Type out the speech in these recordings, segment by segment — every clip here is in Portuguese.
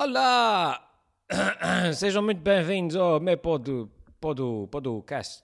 Olá! Sejam muito bem-vindos ao meu pod, pod, podcast.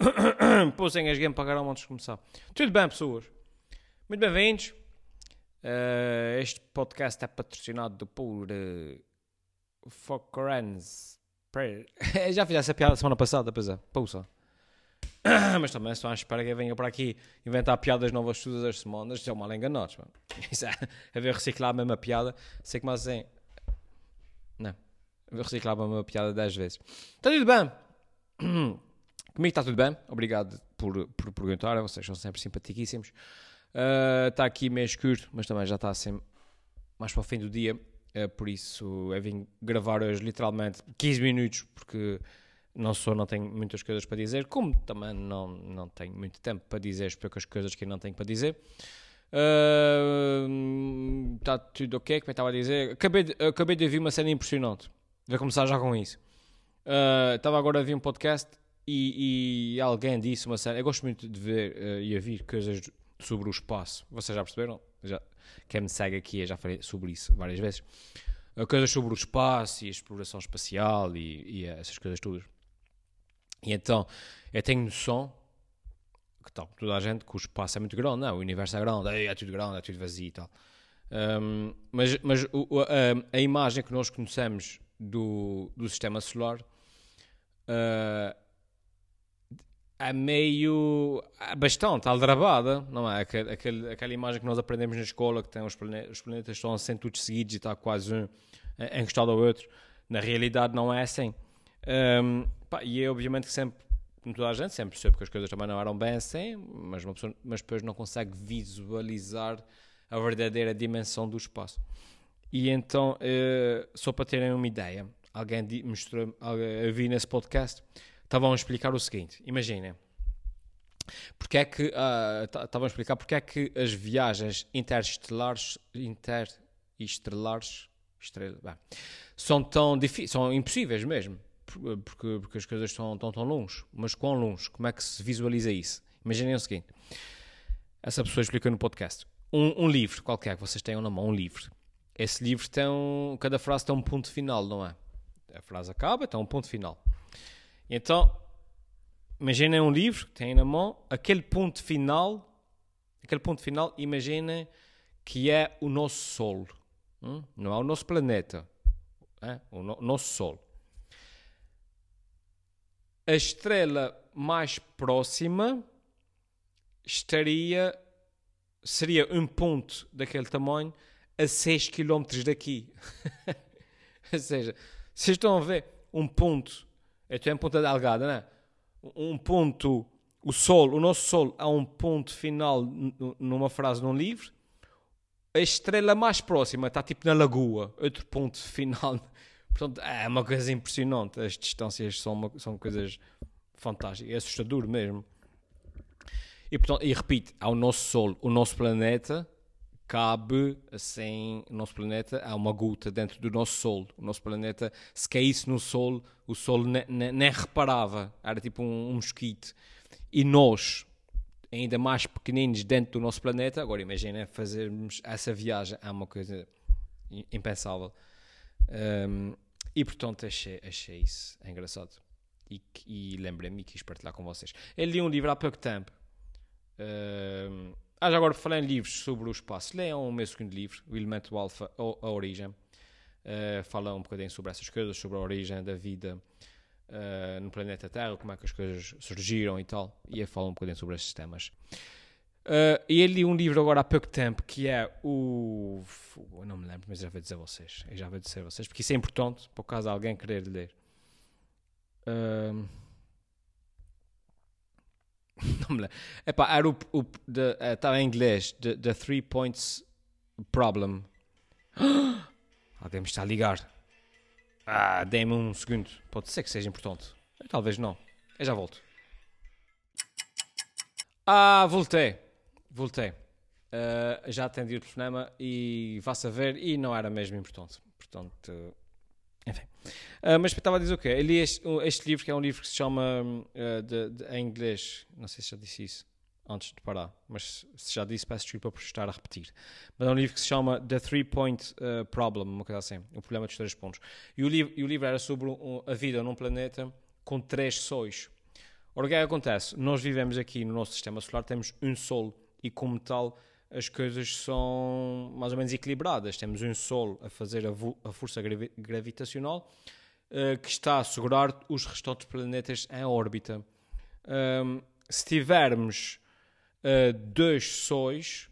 Pusem as game para caramba antes de começar. Tudo bem, pessoas? Muito bem-vindos. Uh, este podcast é patrocinado por uh, Focorans. Já fiz essa piada semana passada, pois é. Pousa. Mas também só à espera que venha para aqui inventar piadas novas todas as semanas. É mal enganados, mano. Isso é, a ver reciclar a mesma piada. Sei que mais assim. Não. A ver reciclar a mesma piada 10 vezes. Está tudo bem? Comigo está tudo bem. Obrigado por, por perguntar. Vocês são sempre simpaticíssimos. Uh, está aqui meio escuro, mas também já está mais para o fim do dia. Uh, por isso eu vim gravar hoje literalmente 15 minutos, porque não sou, não tenho muitas coisas para dizer, como também não, não tenho muito tempo para dizer as poucas coisas que eu não tenho para dizer. Está uh, tudo ok, como eu estava a dizer. Acabei de, acabei de ouvir uma cena impressionante. Vou começar já com isso. Uh, estava agora a ouvir um podcast e, e, alguém disse uma cena. Eu gosto muito de ver uh, e ouvir coisas sobre o espaço. Vocês já perceberam? Já, quem me segue aqui, eu já falei sobre isso várias vezes. Uh, coisas sobre o espaço e a exploração espacial e, e essas coisas todas. E então, eu tenho noção, tal toda a gente, que o espaço é muito grande, não, o universo é grande, é tudo grande, é tudo vazio e tal. Um, mas mas o, a, a, imagem que nós conhecemos do, do sistema solar uh, é meio. É bastante aldrabada, não é? Aquele, aquela imagem que nós aprendemos na escola, que tem os planetas, os planetas estão assim todos seguidos e está quase um encostado ao outro. Na realidade, não é assim. Um, pá, e é obviamente que sempre, como toda a gente, sempre percebe que as coisas também não eram bem assim, mas, uma pessoa, mas depois não consegue visualizar a verdadeira dimensão do espaço. E então, uh, só para terem uma ideia, alguém mostrou, eu vi nesse podcast, estavam a explicar o seguinte: imaginem, porque é que uh, estavam a explicar porque é que as viagens interestelares, interestelares bem, são tão difíceis, são impossíveis mesmo porque, porque as coisas estão tão, tão longe. Mas quão longe? Como é que se visualiza isso? Imaginem o seguinte: essa pessoa explica no podcast. Um, um, livro qualquer que vocês tenham na mão, um livro. Esse livro tem um, cada frase tem um ponto final, não é? A frase acaba, tem um ponto final. Então, imaginem um livro que têm na mão, aquele ponto final, aquele ponto final, imaginem que é o nosso Sol. Hum? Não é o nosso planeta, é? o no, nosso Sol a estrela mais próxima estaria seria um ponto daquele tamanho a 6 km daqui. Ou seja, vocês estão a ver um ponto, é em Ponta Delgada, não é? Um ponto, o Sol, o nosso Sol, há um ponto final numa frase num livro. A estrela mais próxima está tipo na Lagoa, outro ponto final Portanto, é uma coisa impressionante. As distâncias são, uma, são coisas fantásticas. É assustador mesmo. E, portanto, e repito, ao nosso Sol, o nosso planeta cabe assim, o nosso planeta há uma gota dentro do nosso Sol. O nosso planeta, se caísse no Sol, o Sol nem, reparava, era tipo um, um, mosquito. E nós, ainda mais pequeninos dentro do nosso planeta, agora imagina fazermos essa viagem, é uma coisa impensável. Um, e portanto achei, achei isso engraçado. E, e lembrei-me e quis partilhar com vocês. Ele li um livro há pouco tempo. Um, ah, já agora falei em livros sobre o espaço. Leiam o meu segundo livro, O Elemento Alpha, A Origem. Uh, fala um bocadinho sobre essas coisas, sobre a origem da vida uh, no planeta Terra, como é que as coisas surgiram e tal. E eu falo um bocadinho sobre esses temas. Uh, e ele li um livro agora há pouco tempo que é o. Eu não me lembro, mas já vou dizer a vocês. Eu já vou dizer a vocês, porque isso é importante por caso alguém querer ler. Uh... não me lembro. Epá, era o. o estava uh, em inglês. The, the Three Points Problem. alguém me está a ligar. Ah, dê-me um segundo. Pode ser que seja importante. Talvez não. Eu já volto. Ah, voltei voltei. Uh, já atendi o telefonema e vá saber, e não era mesmo importante. Portanto, uh, enfim. Uh, mas estava a dizer o quê? Eu li este, este, livro, que é um livro que se chama, de, de, em inglês, não sei se já disse isso, antes de parar, mas se já disse, peço desculpa por estar a repetir. Mas é um livro que se chama The Three Point uh, Problem, uma coisa assim, o problema dos três pontos. E o livro, e o livro era sobre um, a vida num planeta com três sóis. Ora, o que é que acontece? Nós vivemos aqui no nosso sistema solar, temos um Sol e, como tal, as coisas são mais ou menos equilibradas. Temos um Sol a fazer a, a força gravi gravitacional uh, que está a segurar os restantes planetas em órbita. Um, se tivermos uh, dois sóis,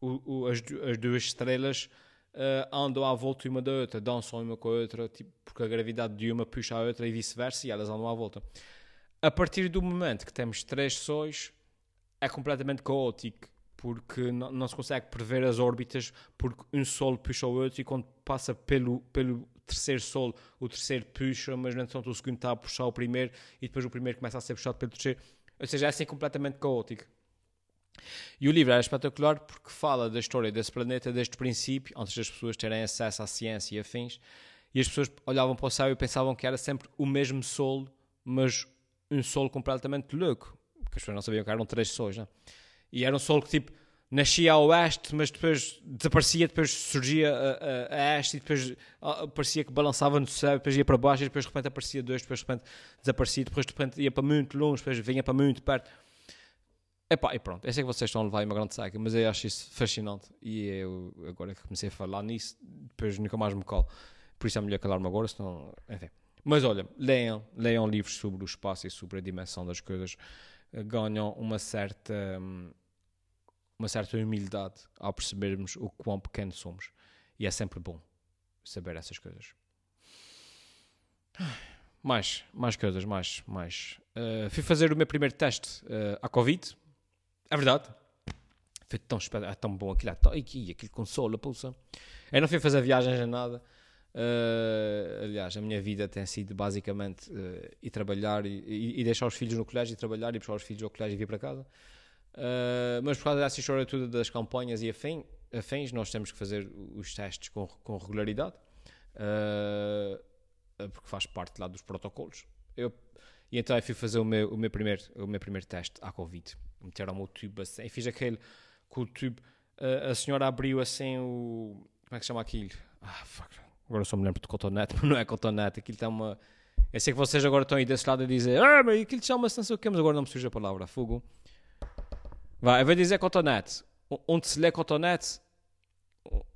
o, o, as, as, duas estrelas uh, andam à volta uma da outra, dançam uma com a outra, tipo, porque a gravidade de uma puxa a outra e vice-versa, e elas andam à volta. A partir do momento que temos três sóis, é completamente caótico, porque não, não, se consegue prever as órbitas, porque um Sol puxa o outro, e quando passa pelo, pelo terceiro Sol, o terceiro puxa, mas no entanto o segundo está a puxar o primeiro, e depois o primeiro começa a ser puxado pelo terceiro. Ou seja, é assim completamente caótico. E o livro é espetacular porque fala da história desse planeta desde o princípio, antes das pessoas terem acesso à ciência e afins, e as pessoas olhavam para o céu e pensavam que era sempre o mesmo Sol, mas um Sol completamente louco, porque as pessoas não sabiam que eram três Sóis, né? E era um Sol que tipo nascia a oeste, mas depois desaparecia, depois surgia a, a, a este e depois a, parecia que balançava no céu, depois ia para baixo e depois de repente aparecia dois, depois de repente desaparecia, depois de repente ia para muito longe, depois vinha para muito perto. Epá, e pronto, eu sei que vocês estão a levar uma grande saca, mas eu acho isso fascinante e eu agora que comecei a falar nisso, depois nunca mais me colo. Por isso é melhor calar-me agora, senão, enfim. Mas olha, leiam, leiam livros sobre o espaço e sobre a dimensão das coisas, ganham uma certa... Uma certa humildade ao percebermos o quão pequeno somos. E é sempre bom saber essas coisas. Mais, mais coisas, mais, mais. Uh, fui fazer o meu primeiro teste uh, à Covid. É verdade. Foi tão, é tão bom aquilo. É tão, aqui, aquilo consola, pulsa. Eu não fui fazer viagens nem nada. Uh, aliás, a minha vida tem sido basicamente uh, ir trabalhar e, e, e, deixar os filhos no colégio e trabalhar e puxar os filhos ao colégio e vir para casa. Uh, mas por causa dessa história toda das campanhas e afins, nós temos que fazer os testes com, com regularidade, porque faz parte lá dos protocolos. Eu, e então eu fui fazer o meu, o meu, primeiro, o meu primeiro teste à Covid. Meteram-me o tubo assim, fiz aquele com o tubo. A senhora abriu assim o. Como é que chama aquilo? Ah, fuck. Agora só me lembro de cotonete, mas não é cotonete. Aquilo tem uma. Eu sei que vocês agora estão aí desse lado a dizer, ah, mas aquilo chama-se não sei o que, mas agora não me surge a palavra, fogo. Vai, eu vou dizer cotonete. Onde se lê cotonete,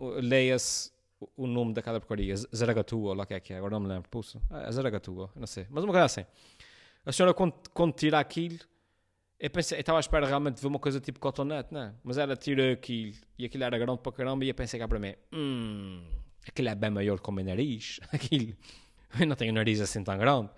leia-se o nome daquela porcaria. Zaragatua, lá que é que é, agora não me lembro. Pulso. É Zaragatua, não sei. Mas uma coisa assim. A senhora, quando, quando tira aquilo, eu pensei, eu estava à espera realmente de ver uma coisa tipo cotonete, não é? Mas ela tira aquilo, e aquilo era grande para caramba, e eu pensei cá para mim, hum, aquilo é bem maior que o meu nariz. Aquilo, eu não tenho um nariz assim tão grande.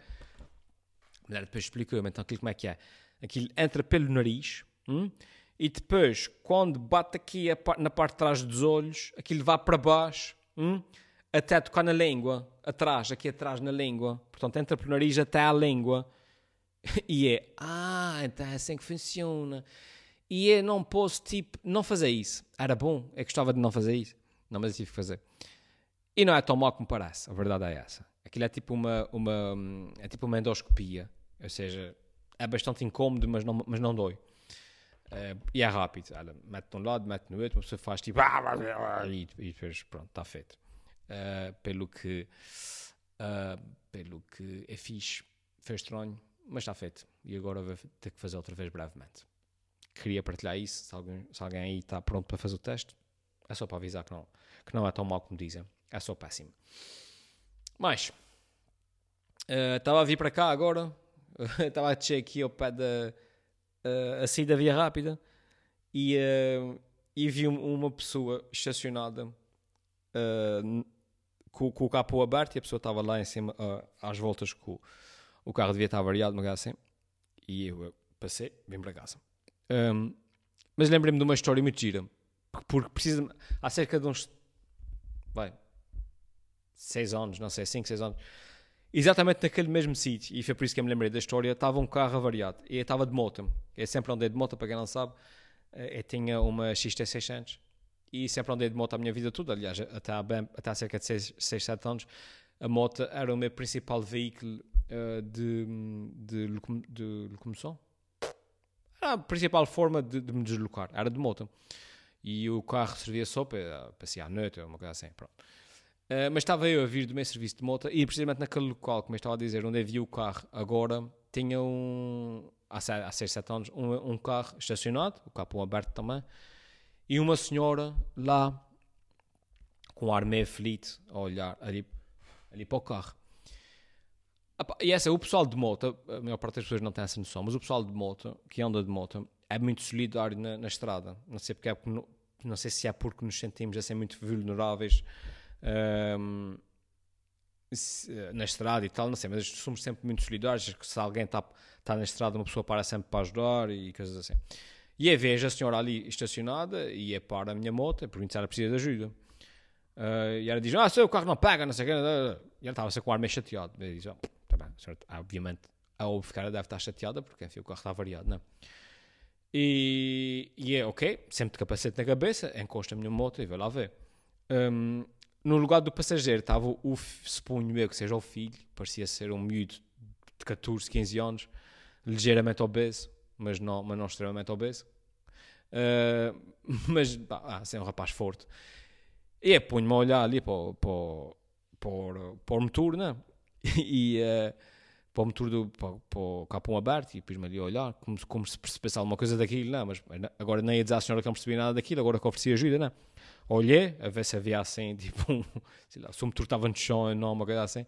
Mas ela depois explicou-me, então aquilo como é que é? Aquilo entra pelo nariz, hum? e depois, quando bate aqui na parte de trás dos olhos, aquilo vai para baixo, hum? até tocar na língua, atrás, aqui atrás na língua. Portanto, entra pelo nariz até à língua. E é, ah, então é assim que funciona. E eu não posso, tipo, não fazer isso. Era bom, eu gostava de não fazer isso. Não, mas eu tive que fazer. E não é tão mal como parece, a verdade é essa. Aquilo é tipo uma, uma, é tipo uma endoscopia. Ou seja, é bastante incômodo, mas não, mas não dói. Uh, e é rápido, ela mete de um lado, mete no outro, uma pessoa faz tipo e, e depois pronto, está feito. Uh, pelo que uh, pelo que é fixe, foi estranho, mas está feito. E agora vou ter que fazer outra vez brevemente. Queria partilhar isso, se alguém, se alguém aí está pronto para fazer o teste, é só para avisar que não, que não é tão mal como dizem, é só péssimo. Mas estava a vir para cá agora, estava a descer aqui ao pé da uh, a sair da via rápida. E, uh, e vi uma pessoa estacionada uh, com, com, o capô aberto e a pessoa estava lá em cima às voltas com o carro devia estar variado, uma assim, e eu passei, vim para casa. Um, mas lembrei-me de uma história muito gira, porque precisa há cerca de uns vai, seis anos, não sei, cinco, seis anos, exatamente naquele mesmo sítio, e foi por isso que eu me lembrei da história, estava um carro avariado, e eu estava de moto, eu sempre andei de moto, para quem não sabe, eh, eu tinha uma XT600, e sempre andei de moto a minha vida toda, aliás, até há, bem, até há cerca de 6, 6, 7 anos, a moto era o meu principal veículo uh, de, de, de, locomoção. era a principal forma de, de me deslocar, era de moto. E o carro servia só para passear à noite, uma coisa assim, pronto. Uh, mas estava eu a vir do meu serviço de moto e precisamente naquele local, como eu estava a dizer, onde havia o carro agora, tinha um, há 6, 7 anos, um, um, carro estacionado, o capô aberto também, e uma senhora lá com um ar meio aflito a olhar ali, ali para o carro. E essa, o pessoal de moto, a maior parte das pessoas não tem essa noção, mas o pessoal de moto, que anda de moto, é muito solidário na, na estrada. Não sei porque é, não sei se é porque nos sentimos assim muito vulneráveis um, se, na estrada e tal, não sei, mas somos sempre muito solidários. Que se alguém está tá na estrada, uma pessoa para sempre para ajudar e coisas assim. E aí vejo a senhora ali estacionada e é para a minha moto, é pergunto se ela precisa de ajuda. Uh, e ela diz: Ah, seu carro não pega, não sei o quê. E ela estava-se com o ar meio chateado. E diz: oh, tá bem, senhora, obviamente, a ela deve estar chateada porque enfim, o carro está variado, não é? E, e é ok, sempre de capacete na cabeça, encosta a minha moto e vai lá ver. Um, no lugar do passageiro estava o, suponho eu que seja o filho, parecia ser um miúdo de 14, 15 anos, ligeiramente obeso, mas não, mas não extremamente obeso. Uh, mas, ah, assim, um rapaz forte. E é, ponho-me a olhar ali para, para, para, para o motor, né? E uh, para o motor do para, para o capão aberto e depois me ali a olhar, como, como se percebesse alguma coisa daquilo, não, mas agora nem ia dizer à senhora que não percebia nada daquilo, agora que oferecia ajuda, não olhei a ver se havia assim, tipo, um, sei lá, se o motor estava no chão não, uma coisa assim.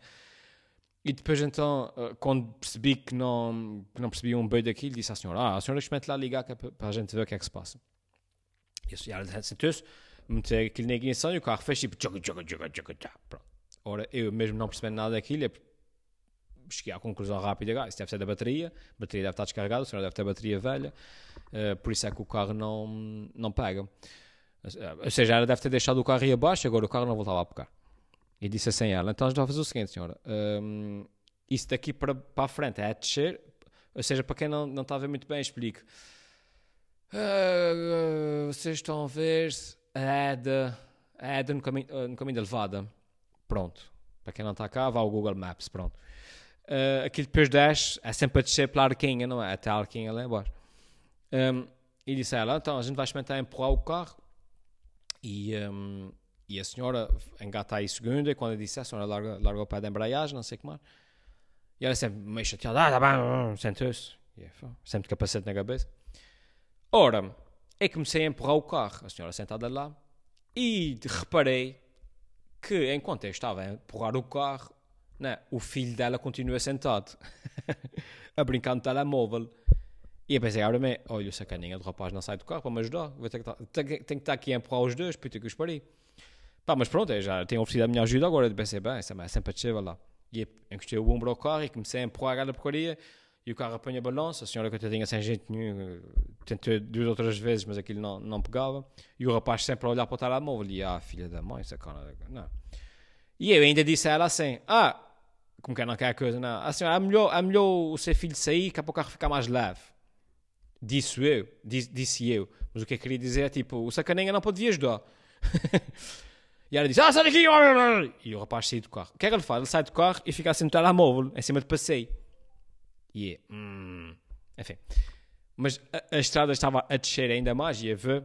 E depois então, eh, quando percebi que não, que não percebia um bem daquilo, disse à senhora, ah, a senhora experimente lá ligar é para a gente ver o que é que se passa. E a senhora sentou-se, meteu aquilo na ignição e o carro fez tipo, tchuga, tchuga, tchuga, tchuga, tchuga. Pronto. Ora, eu mesmo não percebendo nada daquilo, eu cheguei à conclusão rápida, ah, isso deve ser da bateria, a bateria deve estar descarregada, a senhora deve ter bateria velha, uh, por isso é que o carro não, não pega. Ou seja, ela deve ter deixado o carro aí abaixo, agora o carro não voltava a pegar. E disse assim a ela: então a gente vai fazer o seguinte, senhora, um, isso daqui para, para a frente é a descer, ou seja, para quem não, não está a ver muito bem, explico. Uh, vocês estão a ver a Eda, a Eda no caminho, uh, no caminho da levada. Pronto. Para quem não está cá, vá ao Google Maps. Pronto. Uh, aquilo depois desce, é sempre a descer pela arquinha, não é? Até a arquinha lá embaixo. Um, e disse a ela: então a gente vai experimentar empurrar o carro e, um, e a senhora engata aí segunda, e quando eu disse, a senhora larga, larga o pé da embreagem, não sei o que mais. E ela sempre meio chateada, ah, tá bem, sentou-se. Sempre de capacete na cabeça. Ora, é comecei a empurrar o carro, a senhora sentada lá, e reparei que enquanto eu estava a empurrar o carro, né, o filho dela continua sentado, a brincar no telemóvel. E eu pensei, agora me, olha, o sacaninha do rapaz não sai do carro para me ajudar. Vou ter que, tenho, tenho que estar aqui a empurrar os dois, puta que os parei. Pá, mas pronto, eu já tenho oferecido a minha ajuda agora. Eu pensei, bem, essa é sempre a descer, lá. E encostei o ombro ao carro e comecei a empurrar aquela porcaria. E o carro apanha balança. A senhora que eu tinha sem jeito nenhum, tentou duas outras vezes, mas aquilo não, não pegava. E o rapaz sempre a olhar para o telemóvel. E ah, filha da mãe, sacana. Não. E eu ainda disse a ela assim: ah, como que não quer a coisa, não. A senhora, é melhor, é melhor o seu filho sair que é para o carro ficar mais leve. Disse eu, disse, disse eu. Mas o que eu queria dizer é tipo, o sacaninha não pode ajudar. e ela disse, ah, sai daqui! E o rapaz saiu do carro. O que é que ele faz? Ele sai do carro e fica assim no telemóvel, em cima de passeio. E é, hum, enfim. Mas a, a, estrada estava a descer ainda mais e a ver.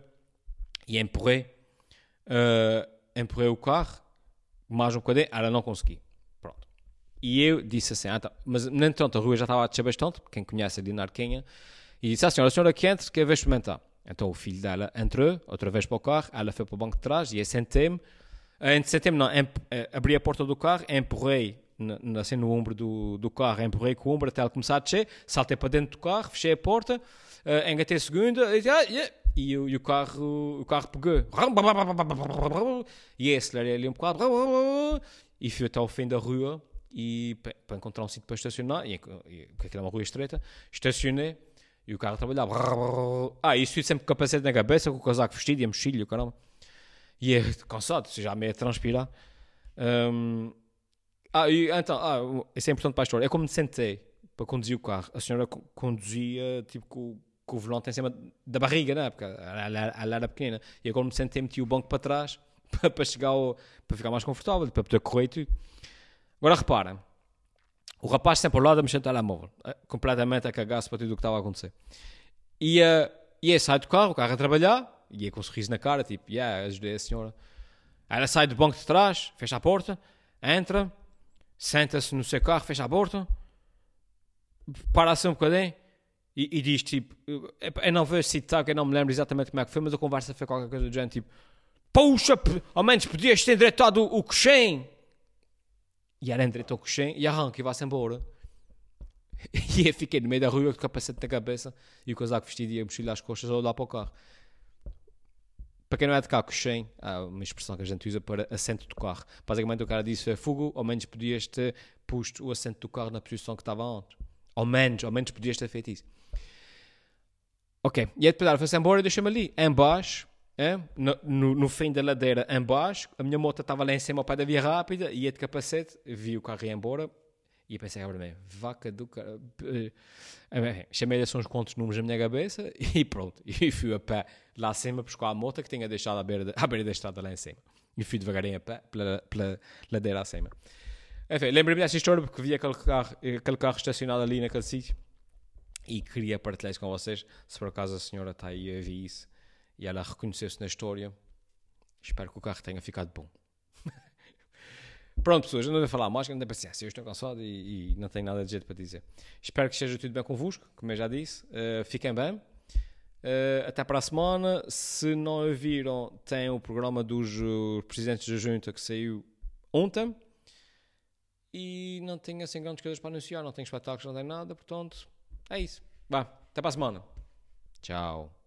E empurrei. Uh, empurrei o carro, mais um bocadinho, ela não consegui. Pronto. E eu disse assim, ah, tá. mas no entanto a rua já estava a descer bastante, quem conhece a Dinarquinha, e disse à senhora, a senhora que entre, quer ver experimentar. Então o filho dela entrou, outra vez para o carro, ela foi para o banco de trás e eu sentei-me. Uh, sentei-me, não, eh, abri a porta do carro, empurrei assim no ombro do, do carro, empurrei com o ombro até ela começar a descer, saltei para dentro do carro, fechei a porta, uh, engatei a segunda, e, ah, yeah, e, o, e o, carro, o carro pegou. E acelerei ali um bocado, e fui até ao fim da rua, e para encontrar um sítio para estacionar, e, porque aquilo é uma rua estreita, estacionei, e o carro trabalhava. Ah, isso sempre com o capacete na cabeça, com o casaco vestido e a mochila, caramba. E é cansado, já meio a transpirar. Um, ah, e, então, ah, isso é importante para a história. É como me sentei para conduzir o carro. A senhora conduzia tipo com, com o volante em cima da barriga, né? Porque ela, ela era pequena. E agora me sentei, meti o banco para trás para, para chegar ao, para ficar mais confortável, para poder correr e tudo. Agora repara o rapaz sempre ao lado a mexer no telemóvel, completamente a cagar-se para tudo o que estava a acontecer. ia, ia sai do carro, o carro a trabalhar, ia com um sorriso na cara, tipo, yeah, ajudei a senhora. Ela sai do banco de trás, fecha a porta, entra, senta-se no seu carro, fecha a porta, para-se um bocadinho e, e diz tipo: Eu não vou citar, que eu não me lembro exatamente como é que foi, mas a conversa foi qualquer coisa do género tipo: Puxa, ao menos podias ter endireitado o, o. E ela endireitou o coxém e arranca e vai-se embora. E eu fiquei no meio da rua com o capacete na cabeça e o casaco vestido e a mochila às costas a olhar para o carro. Para quem não é de carro, coxém, há uma expressão que a gente usa para assento do carro. Basicamente o cara disse, é Fugo, ao menos podias ter posto o assento do carro na posição que estava antes. Ao menos, ao menos podias ter feito isso. Ok, e aí depois ela foi-se embora e deixou-me ali, embaixo, é? no, no, no, fim da ladeira, embaixo. A minha moto estava lá em cima ao pé da via rápida, ia de capacete, vi o carro ir embora e pensei agora bem, vaca do cara. Eh, chamei-lhe assim uns quantos números na minha cabeça e pronto. E fui a pé lá acima buscar a moto que tinha deixado à beira, à beira da estrada lá em cima. E fui devagarinho a pé pela, pela ladeira acima. Enfim, lembrei-me dessa história porque vi aquele carro, aquele carro estacionado ali naquele sítio e queria partilhar isso com vocês. Se por acaso a senhora está aí a ver isso e ela reconheceu-se na história, espero que o carro tenha ficado bom. Pronto, pessoas, não devo falar mais, não tenho paciência, eu estou cansado e, e, não tenho nada de jeito para dizer. Espero que esteja tudo bem convosco, como eu já disse. Uh, fiquem bem. Uh, até para a semana. Se não a viram, tem o programa dos presidentes da junta que saiu ontem. E não tenho assim grandes coisas para anunciar, não tenho espetáculos, não tenho nada, portanto, é isso. Vá, até para a semana. Tchau.